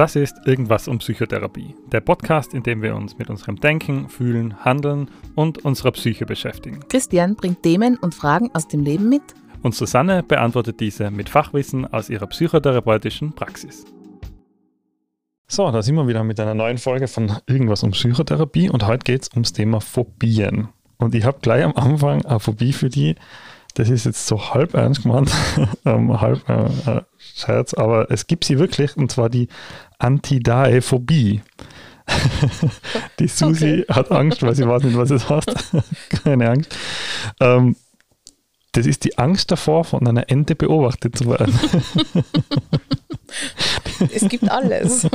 Das ist Irgendwas um Psychotherapie, der Podcast, in dem wir uns mit unserem Denken, Fühlen, Handeln und unserer Psyche beschäftigen. Christian bringt Themen und Fragen aus dem Leben mit. Und Susanne beantwortet diese mit Fachwissen aus ihrer psychotherapeutischen Praxis. So, da sind wir wieder mit einer neuen Folge von Irgendwas um Psychotherapie und heute geht es ums Thema Phobien. Und ich habe gleich am Anfang eine Phobie für die, das ist jetzt so halb ernst gemeint, ähm, halb äh, äh, Scherz, aber es gibt sie wirklich, und zwar die Antidaephobie. die Susi okay. hat Angst, weil sie weiß nicht, was es heißt. Keine Angst. Ähm, das ist die Angst davor, von einer Ente beobachtet zu werden. es gibt alles.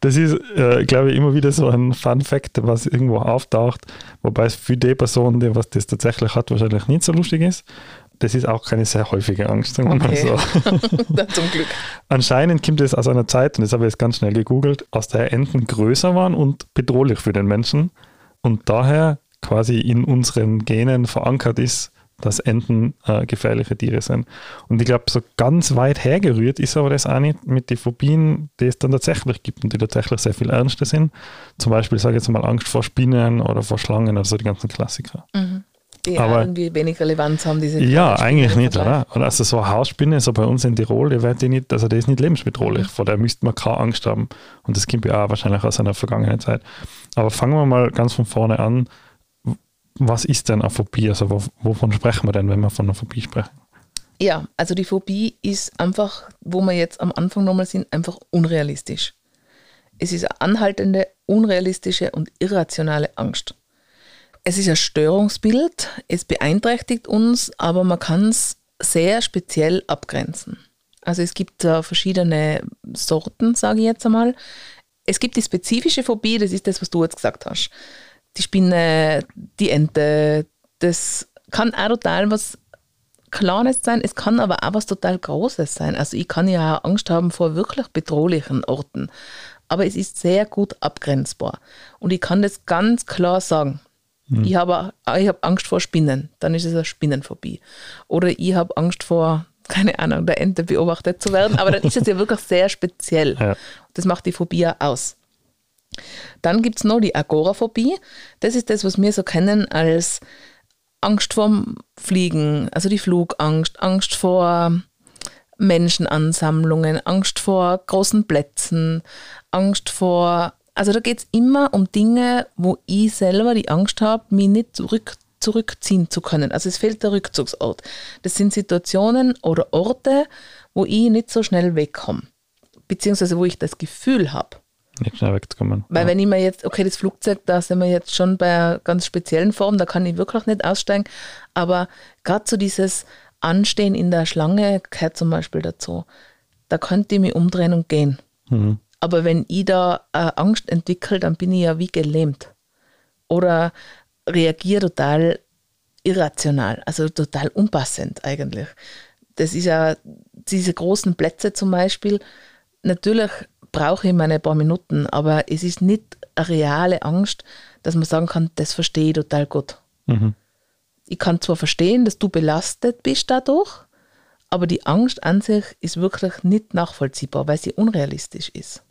Das ist, äh, glaube ich, immer wieder so ein Fun-Fact, was irgendwo auftaucht, wobei es für die Person, die was das tatsächlich hat, wahrscheinlich nicht so lustig ist. Das ist auch keine sehr häufige Angst, sagen wir okay. mal so. Zum Glück. Anscheinend kommt es aus einer Zeit, und das habe ich jetzt ganz schnell gegoogelt, aus der Enten größer waren und bedrohlich für den Menschen und daher quasi in unseren Genen verankert ist, dass Enten äh, gefährliche Tiere sind. Und ich glaube, so ganz weit hergerührt ist aber das auch nicht mit den Phobien, die es dann tatsächlich gibt und die tatsächlich sehr viel ernster sind. Zum Beispiel, sage ich jetzt mal, Angst vor Spinnen oder vor Schlangen, also die ganzen Klassiker. Mhm. Die aber, irgendwie wenig Relevanz haben, diese Ja, eigentlich nicht, oder? Also so eine Hausspinne, so bei uns in Tirol, die wird die nicht, also die ist nicht lebensbedrohlich, mhm. vor der müsste man keine Angst haben. Und das kommt ja auch wahrscheinlich aus einer vergangenen Zeit. Aber fangen wir mal ganz von vorne an was ist denn eine Phobie? Also wovon sprechen wir denn, wenn wir von einer Phobie sprechen? Ja, also die Phobie ist einfach, wo wir jetzt am Anfang nochmal sind, einfach unrealistisch. Es ist eine anhaltende, unrealistische und irrationale Angst. Es ist ein Störungsbild, es beeinträchtigt uns, aber man kann es sehr speziell abgrenzen. Also es gibt uh, verschiedene Sorten, sage ich jetzt einmal. Es gibt die spezifische Phobie, das ist das, was du jetzt gesagt hast die Spinne, die Ente. Das kann auch total was Kleines sein, es kann aber auch was total Großes sein. Also ich kann ja auch Angst haben vor wirklich bedrohlichen Orten. Aber es ist sehr gut abgrenzbar. Und ich kann das ganz klar sagen. Mhm. Ich habe ich hab Angst vor Spinnen, dann ist es eine Spinnenphobie. Oder ich habe Angst vor, keine Ahnung, der Ente beobachtet zu werden. Aber dann ist es ja wirklich sehr speziell. Ja. Das macht die Phobie aus. Dann gibt es noch die Agoraphobie. Das ist das, was wir so kennen als Angst vorm Fliegen, also die Flugangst, Angst vor Menschenansammlungen, Angst vor großen Plätzen, Angst vor. Also da geht es immer um Dinge, wo ich selber die Angst habe, mich nicht zurück, zurückziehen zu können. Also es fehlt der Rückzugsort. Das sind Situationen oder Orte, wo ich nicht so schnell wegkomme. Beziehungsweise wo ich das Gefühl habe, nicht schnell wegzukommen. Weil ja. wenn ich mir jetzt, okay, das Flugzeug, da sind wir jetzt schon bei einer ganz speziellen Form, da kann ich wirklich nicht aussteigen, aber gerade so dieses Anstehen in der Schlange gehört zum Beispiel dazu. Da könnte ich mich umdrehen und gehen. Mhm. Aber wenn ich da äh, Angst entwickle, dann bin ich ja wie gelähmt. Oder reagiere total irrational, also total unpassend eigentlich. Das ist ja diese großen Plätze zum Beispiel. Natürlich brauche ich meine paar Minuten, aber es ist nicht eine reale Angst, dass man sagen kann, das verstehe ich total gut. Mhm. Ich kann zwar verstehen, dass du belastet bist dadurch, aber die Angst an sich ist wirklich nicht nachvollziehbar, weil sie unrealistisch ist.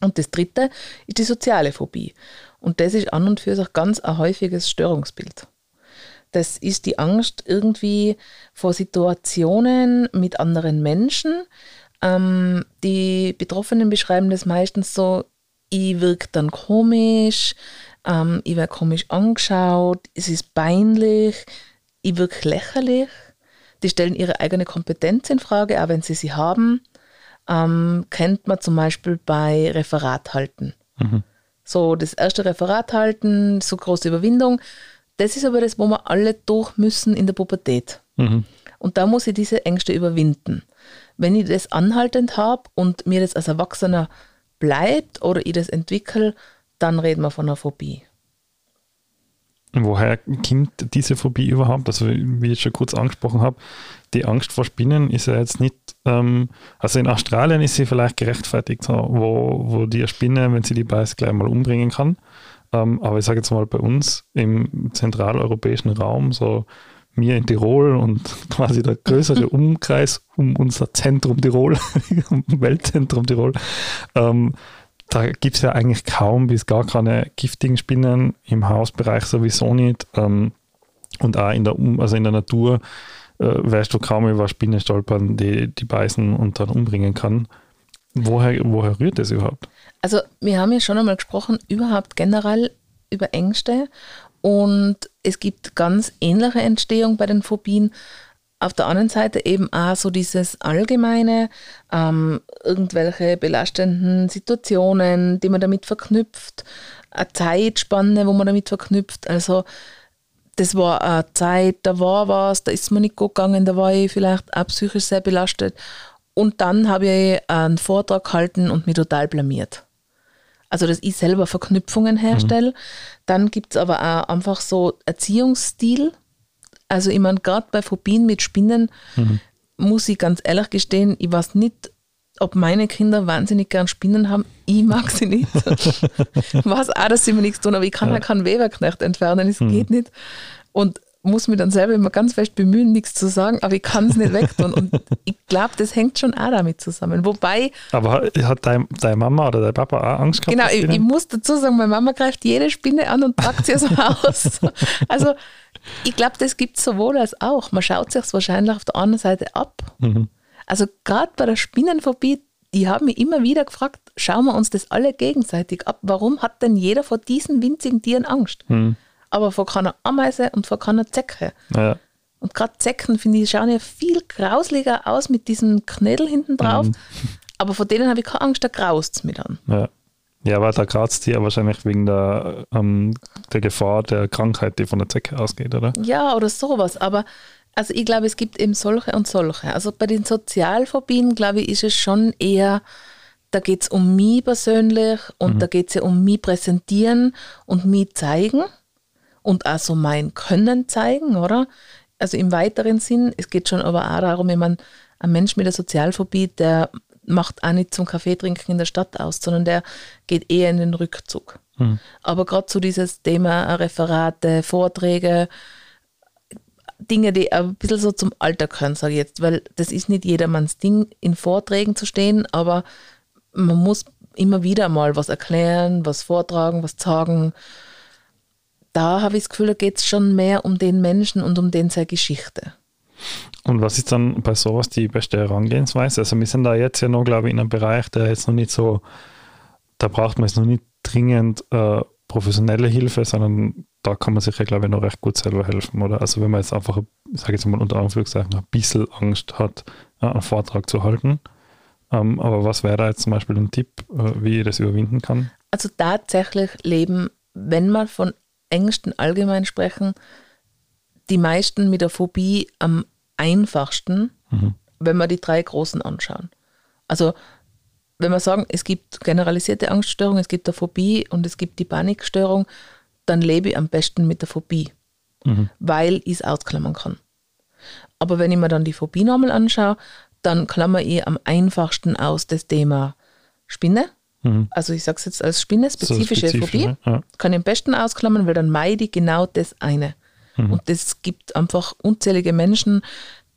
Und das dritte ist die soziale Phobie. Und das ist an und für sich ganz ein häufiges Störungsbild. Das ist die Angst irgendwie vor Situationen mit anderen Menschen, ähm, die Betroffenen beschreiben das meistens so, ich wirke dann komisch, ähm, ich werde komisch angeschaut, es ist peinlich, ich wirke lächerlich. Die stellen ihre eigene Kompetenz in Frage, auch wenn sie sie haben. Ähm, kennt man zum Beispiel bei Referat halten. Mhm. So, das erste Referat halten, so große Überwindung. Das ist aber das, wo wir alle durch müssen in der Pubertät. Mhm. Und da muss ich diese Ängste überwinden. Wenn ich das anhaltend habe und mir das als Erwachsener bleibt oder ich das entwickle, dann reden wir von einer Phobie. Woher kommt diese Phobie überhaupt? Also, wie ich schon kurz angesprochen habe, die Angst vor Spinnen ist ja jetzt nicht, ähm, also in Australien ist sie vielleicht gerechtfertigt, wo, wo die Spinne, wenn sie die beißt, gleich mal umbringen kann. Ähm, aber ich sage jetzt mal bei uns im zentraleuropäischen Raum, so mir in Tirol und quasi der größere Umkreis um unser Zentrum Tirol, Weltzentrum Tirol, ähm, da gibt es ja eigentlich kaum bis gar keine giftigen Spinnen im Hausbereich sowieso nicht. Ähm, und auch in der, also in der Natur äh, weißt du kaum über Spinnen stolpern, die, die beißen und dann umbringen kann. Woher, woher rührt das überhaupt? Also wir haben ja schon einmal gesprochen, überhaupt generell über Ängste und es gibt ganz ähnliche Entstehung bei den Phobien. Auf der anderen Seite eben auch so dieses allgemeine, ähm, irgendwelche belastenden Situationen, die man damit verknüpft, eine Zeitspanne, wo man damit verknüpft. Also das war eine Zeit, da war was, da ist mir nicht gut gegangen, da war ich vielleicht auch psychisch sehr belastet. Und dann habe ich einen Vortrag gehalten und mich total blamiert. Also, dass ich selber Verknüpfungen herstelle. Mhm. Dann gibt es aber auch einfach so Erziehungsstil. Also, ich meine, gerade bei Phobien mit Spinnen mhm. muss ich ganz ehrlich gestehen, ich weiß nicht, ob meine Kinder wahnsinnig gern Spinnen haben. Ich mag sie nicht. ich weiß auch, dass sie mir nichts tun, aber ich kann ja, keinen Weberknecht entfernen, es mhm. geht nicht. Und muss mich dann selber immer ganz fest bemühen, nichts zu sagen, aber ich kann es nicht wegtun. Und ich glaube, das hängt schon auch damit zusammen. Wobei. Aber hat deine, Mama oder dein Papa auch Angst gehabt? Genau, ich, ich, muss dazu sagen, meine Mama greift jede Spinne an und packt sie aus dem Haus. Also, ich glaube, das gibt es sowohl als auch. Man schaut sich es wahrscheinlich auf der anderen Seite ab. Mhm. Also, gerade bei der Spinnenphobie, ich habe mich immer wieder gefragt, schauen wir uns das alle gegenseitig ab. Warum hat denn jeder vor diesen winzigen Tieren Angst? Mhm aber vor keiner Ameise und vor keiner Zecke. Ja. Und gerade Zecken, finde ich, schauen ja viel grauslicher aus mit diesem Knädel hinten drauf. Mhm. Aber vor denen habe ich keine Angst, da graust es mir dann. Ja. Ja, weil da kratzt ja wahrscheinlich wegen der, ähm, der Gefahr der Krankheit, die von der Zecke ausgeht, oder? Ja, oder sowas. Aber also ich glaube, es gibt eben solche und solche. Also bei den Sozialphobien, glaube ich, ist es schon eher, da geht es um mich persönlich und mhm. da geht es ja um mich präsentieren und mich zeigen und auch so mein Können zeigen, oder? Also im weiteren Sinn, es geht schon aber auch darum, wenn man ein Mensch mit der Sozialphobie, der macht auch nicht zum Kaffee trinken in der Stadt aus, sondern der geht eher in den Rückzug. Mhm. Aber gerade so dieses Thema Referate, Vorträge, Dinge, die ein bisschen so zum Alter gehören, sage ich jetzt, weil das ist nicht jedermanns Ding, in Vorträgen zu stehen, aber man muss immer wieder mal was erklären, was vortragen, was sagen da habe ich das Gefühl, da geht es schon mehr um den Menschen und um den seine Geschichte. Und was ist dann bei sowas die beste Herangehensweise? Also wir sind da jetzt ja noch, glaube ich, in einem Bereich, der jetzt noch nicht so, da braucht man jetzt noch nicht dringend äh, professionelle Hilfe, sondern da kann man sich ja, glaube ich, noch recht gut selber helfen, oder? Also wenn man jetzt einfach, ich sage jetzt mal unter Anführungszeichen, ein bisschen Angst hat, einen Vortrag zu halten. Ähm, aber was wäre da jetzt zum Beispiel ein Tipp, äh, wie ich das überwinden kann? Also tatsächlich leben, wenn man von Ängsten allgemein sprechen, die meisten mit der Phobie am einfachsten, mhm. wenn wir die drei großen anschauen. Also wenn wir sagen, es gibt generalisierte Angststörung, es gibt eine Phobie und es gibt die Panikstörung, dann lebe ich am besten mit der Phobie, mhm. weil ich es ausklammern kann. Aber wenn ich mir dann die Phobie nochmal anschaue, dann klammer ich am einfachsten aus das Thema Spinne, Mhm. Also ich sage es jetzt als Spinne, spezifische so Phobie. Ne? Ja. Kann ich am besten ausklammern, weil dann meide ich genau das eine. Mhm. Und es gibt einfach unzählige Menschen,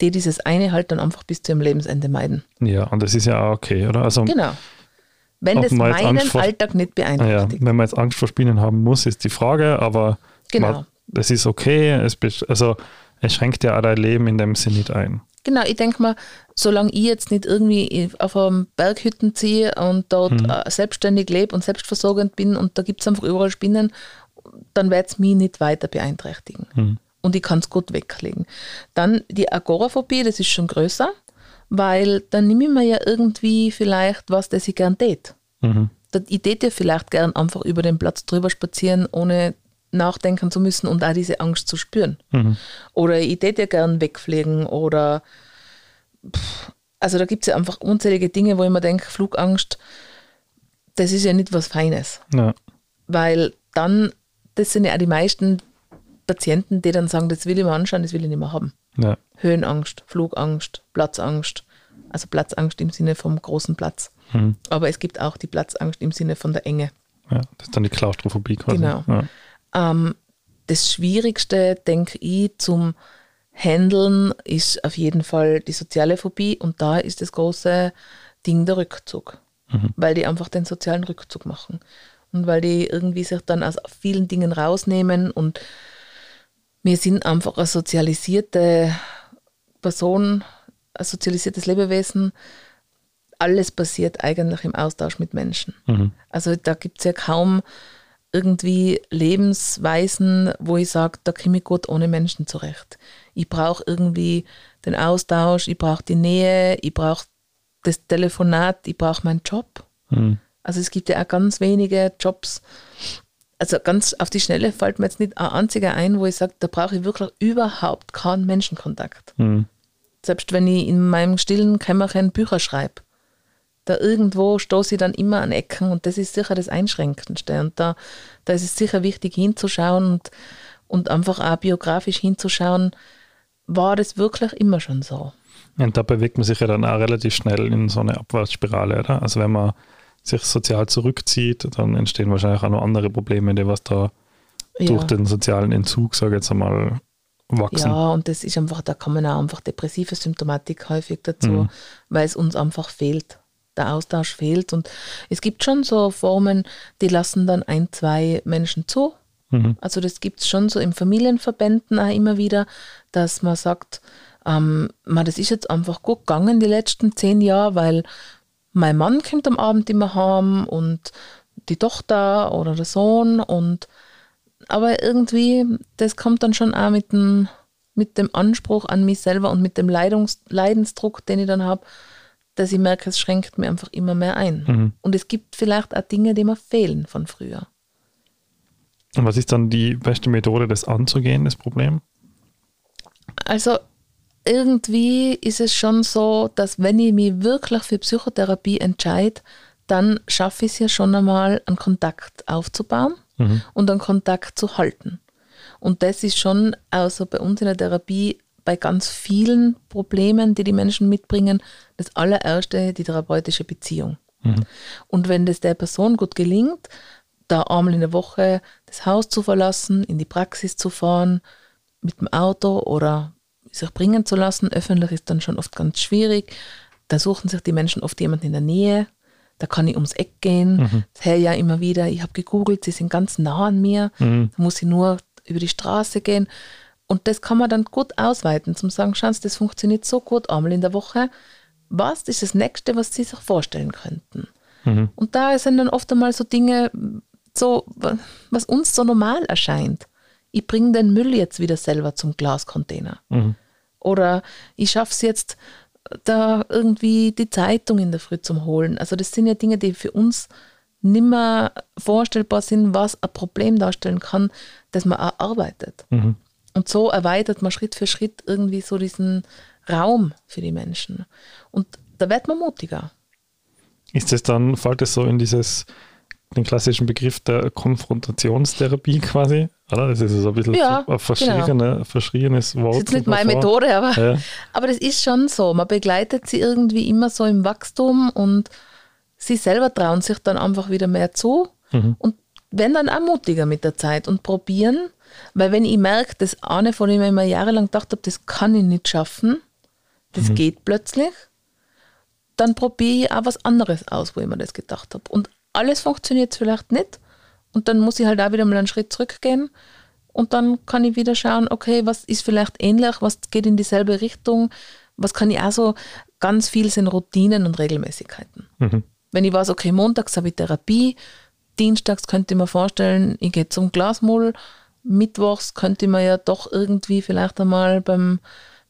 die dieses eine halt dann einfach bis zu ihrem Lebensende meiden. Ja, und das ist ja auch okay, oder? Also, genau. Wenn das meinen vor, Alltag nicht beeinträchtigt. Ja, wenn man jetzt Angst vor Spinnen haben muss, ist die Frage, aber genau. es ist okay, es, also es schränkt ja auch dein Leben in dem Sinne nicht ein. Genau, ich denke mal, solange ich jetzt nicht irgendwie auf einem Berghütten ziehe und dort mhm. Selbstständig lebe und selbstversorgend bin und da gibt es einfach überall Spinnen, dann wird es mich nicht weiter beeinträchtigen. Mhm. Und ich kann es gut weglegen. Dann die Agoraphobie, das ist schon größer, weil dann nehme ich mir ja irgendwie vielleicht was, das ich gern tät. Mhm. Ich täte ja vielleicht gern einfach über den Platz drüber spazieren, ohne nachdenken zu müssen und auch diese Angst zu spüren. Mhm. Oder ich täte ja gern wegfliegen oder pff, also da gibt es ja einfach unzählige Dinge, wo ich mir denke, Flugangst, das ist ja nicht was Feines. Ja. Weil dann, das sind ja auch die meisten Patienten, die dann sagen, das will ich mir anschauen, das will ich nicht mehr haben. Ja. Höhenangst, Flugangst, Platzangst, also Platzangst im Sinne vom großen Platz. Mhm. Aber es gibt auch die Platzangst im Sinne von der Enge. Ja, das ist dann die Klaustrophobie quasi. Genau. Ja. Ähm, das Schwierigste, denke ich, zum handeln, ist auf jeden Fall die soziale Phobie und da ist das große Ding der Rückzug, mhm. weil die einfach den sozialen Rückzug machen und weil die irgendwie sich dann aus vielen Dingen rausnehmen und wir sind einfach eine sozialisierte Person, ein sozialisiertes Lebewesen. Alles passiert eigentlich im Austausch mit Menschen. Mhm. Also da gibt es ja kaum irgendwie Lebensweisen, wo ich sage, da komme ich gut ohne Menschen zurecht. Ich brauche irgendwie den Austausch, ich brauche die Nähe, ich brauche das Telefonat, ich brauche meinen Job. Mhm. Also es gibt ja auch ganz wenige Jobs. Also ganz auf die Schnelle fällt mir jetzt nicht ein einziger ein, wo ich sage, da brauche ich wirklich überhaupt keinen Menschenkontakt. Mhm. Selbst wenn ich in meinem stillen Kämmerchen Bücher schreibe da irgendwo stoße ich dann immer an Ecken und das ist sicher das Einschränkendste. Und da, da ist es sicher wichtig hinzuschauen und, und einfach auch biografisch hinzuschauen, war das wirklich immer schon so. Und da bewegt man sich ja dann auch relativ schnell in so eine Abwärtsspirale, oder? Also wenn man sich sozial zurückzieht, dann entstehen wahrscheinlich auch noch andere Probleme, die was da ja. durch den sozialen Entzug, sage ich jetzt einmal, wachsen. Ja, und das ist einfach, da kommen auch einfach depressive Symptomatik häufig dazu, mhm. weil es uns einfach fehlt der Austausch fehlt. Und es gibt schon so Formen, die lassen dann ein, zwei Menschen zu. Mhm. Also das gibt es schon so im Familienverbänden auch immer wieder, dass man sagt, ähm, man, das ist jetzt einfach gut gegangen die letzten zehn Jahre, weil mein Mann kommt am Abend immer heim und die Tochter oder der Sohn und aber irgendwie, das kommt dann schon auch mit dem, mit dem Anspruch an mich selber und mit dem Leidungs, Leidensdruck, den ich dann habe, dass ich merke, es schränkt mir einfach immer mehr ein. Mhm. Und es gibt vielleicht auch Dinge, die mir fehlen von früher. Und was ist dann die beste Methode, das anzugehen, das Problem? Also irgendwie ist es schon so, dass wenn ich mich wirklich für Psychotherapie entscheide, dann schaffe ich es ja schon einmal, einen Kontakt aufzubauen mhm. und einen Kontakt zu halten. Und das ist schon also bei uns in der Therapie bei ganz vielen Problemen, die die Menschen mitbringen, das allererste die therapeutische Beziehung. Mhm. Und wenn das der Person gut gelingt, da einmal in der Woche das Haus zu verlassen, in die Praxis zu fahren, mit dem Auto oder sich bringen zu lassen, öffentlich ist dann schon oft ganz schwierig. Da suchen sich die Menschen oft jemanden in der Nähe. Da kann ich ums Eck gehen. Mhm. Das höre ich ja immer wieder. Ich habe gegoogelt, sie sind ganz nah an mir. Mhm. Da muss ich nur über die Straße gehen. Und das kann man dann gut ausweiten, zum sagen, schauen Sie, das funktioniert so gut einmal in der Woche. Was ist das Nächste, was Sie sich vorstellen könnten? Mhm. Und da sind dann oft einmal so Dinge, so, was uns so normal erscheint. Ich bringe den Müll jetzt wieder selber zum Glascontainer. Mhm. Oder ich schaffe es jetzt, da irgendwie die Zeitung in der Früh zum Holen. Also das sind ja Dinge, die für uns nimmer vorstellbar sind, was ein Problem darstellen kann, das man auch arbeitet. Mhm. Und so erweitert man Schritt für Schritt irgendwie so diesen Raum für die Menschen. Und da wird man mutiger. Ist das dann, fällt es so in dieses, den klassischen Begriff der Konfrontationstherapie quasi? Oder? Das ist so ein bisschen ja, ein verschrieene, genau. verschrienes Wort. Das ist jetzt nicht meine Methode, aber, ja. aber das ist schon so. Man begleitet sie irgendwie immer so im Wachstum und sie selber trauen sich dann einfach wieder mehr zu mhm. und werden dann auch mutiger mit der Zeit und probieren weil wenn ich merke, das eine, von dem ich mir jahrelang gedacht habe, das kann ich nicht schaffen, das mhm. geht plötzlich, dann probiere ich auch was anderes aus, wo ich mir das gedacht habe. Und alles funktioniert vielleicht nicht. Und dann muss ich halt auch wieder mal einen Schritt zurückgehen. Und dann kann ich wieder schauen, okay, was ist vielleicht ähnlich, was geht in dieselbe Richtung, was kann ich auch so, ganz viel sind Routinen und Regelmäßigkeiten. Mhm. Wenn ich weiß, okay, montags habe ich Therapie, dienstags könnte ich mir vorstellen, ich gehe zum Glasmull, mittwochs könnte man ja doch irgendwie vielleicht einmal beim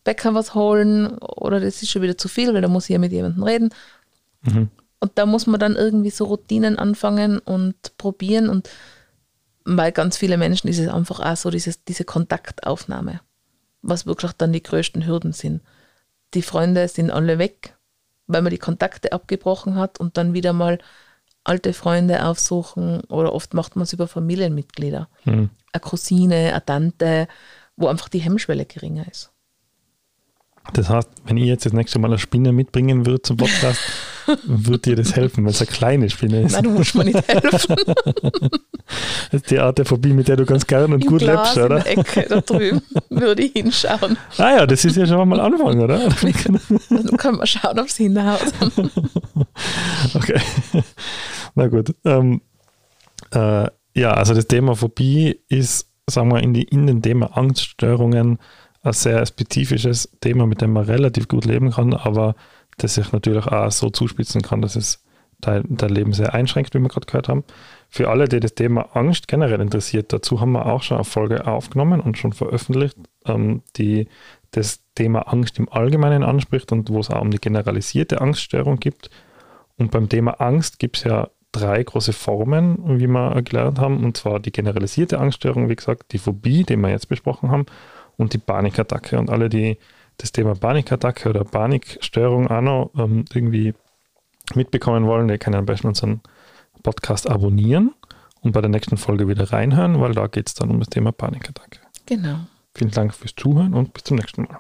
Bäcker was holen oder das ist schon wieder zu viel, weil da muss ich ja mit jemandem reden. Mhm. Und da muss man dann irgendwie so Routinen anfangen und probieren und bei ganz vielen Menschen ist es einfach auch so dieses, diese Kontaktaufnahme, was wirklich dann die größten Hürden sind. Die Freunde sind alle weg, weil man die Kontakte abgebrochen hat und dann wieder mal alte Freunde aufsuchen oder oft macht man es über Familienmitglieder. Mhm. Eine Cousine, eine Tante, wo einfach die Hemmschwelle geringer ist. Das heißt, wenn ich jetzt das nächste Mal eine Spinne mitbringen würde zum Podcast, Wird dir das helfen, wenn es eine kleine Spinne ist? Nein, du musst mir nicht helfen. Das ist die Art der Phobie, mit der du ganz gern und Im gut Glas lebst, oder? in der Ecke da drüben würde ich hinschauen. Ah ja, das ist ja schon mal Anfang, oder? Dann können wir schauen, ob es hinhaut. Okay. Na gut. Ähm, äh, ja, also das Thema Phobie ist, sagen wir, in, die, in den Thema Angststörungen ein sehr spezifisches Thema, mit dem man relativ gut leben kann, aber das sich natürlich auch so zuspitzen kann, dass es dein, dein Leben sehr einschränkt, wie wir gerade gehört haben. Für alle, die das Thema Angst generell interessiert, dazu haben wir auch schon eine Folge aufgenommen und schon veröffentlicht, ähm, die das Thema Angst im Allgemeinen anspricht und wo es auch um die generalisierte Angststörung gibt. Und beim Thema Angst gibt es ja drei große Formen, wie wir gelernt haben, und zwar die generalisierte Angststörung, wie gesagt, die Phobie, die wir jetzt besprochen haben, und die Panikattacke. Und alle, die das Thema Panikattacke oder Panikstörung auch noch ähm, irgendwie mitbekommen wollen, die können am besten unseren Podcast abonnieren und bei der nächsten Folge wieder reinhören, weil da geht es dann um das Thema Panikattacke. Genau. Vielen Dank fürs Zuhören und bis zum nächsten Mal.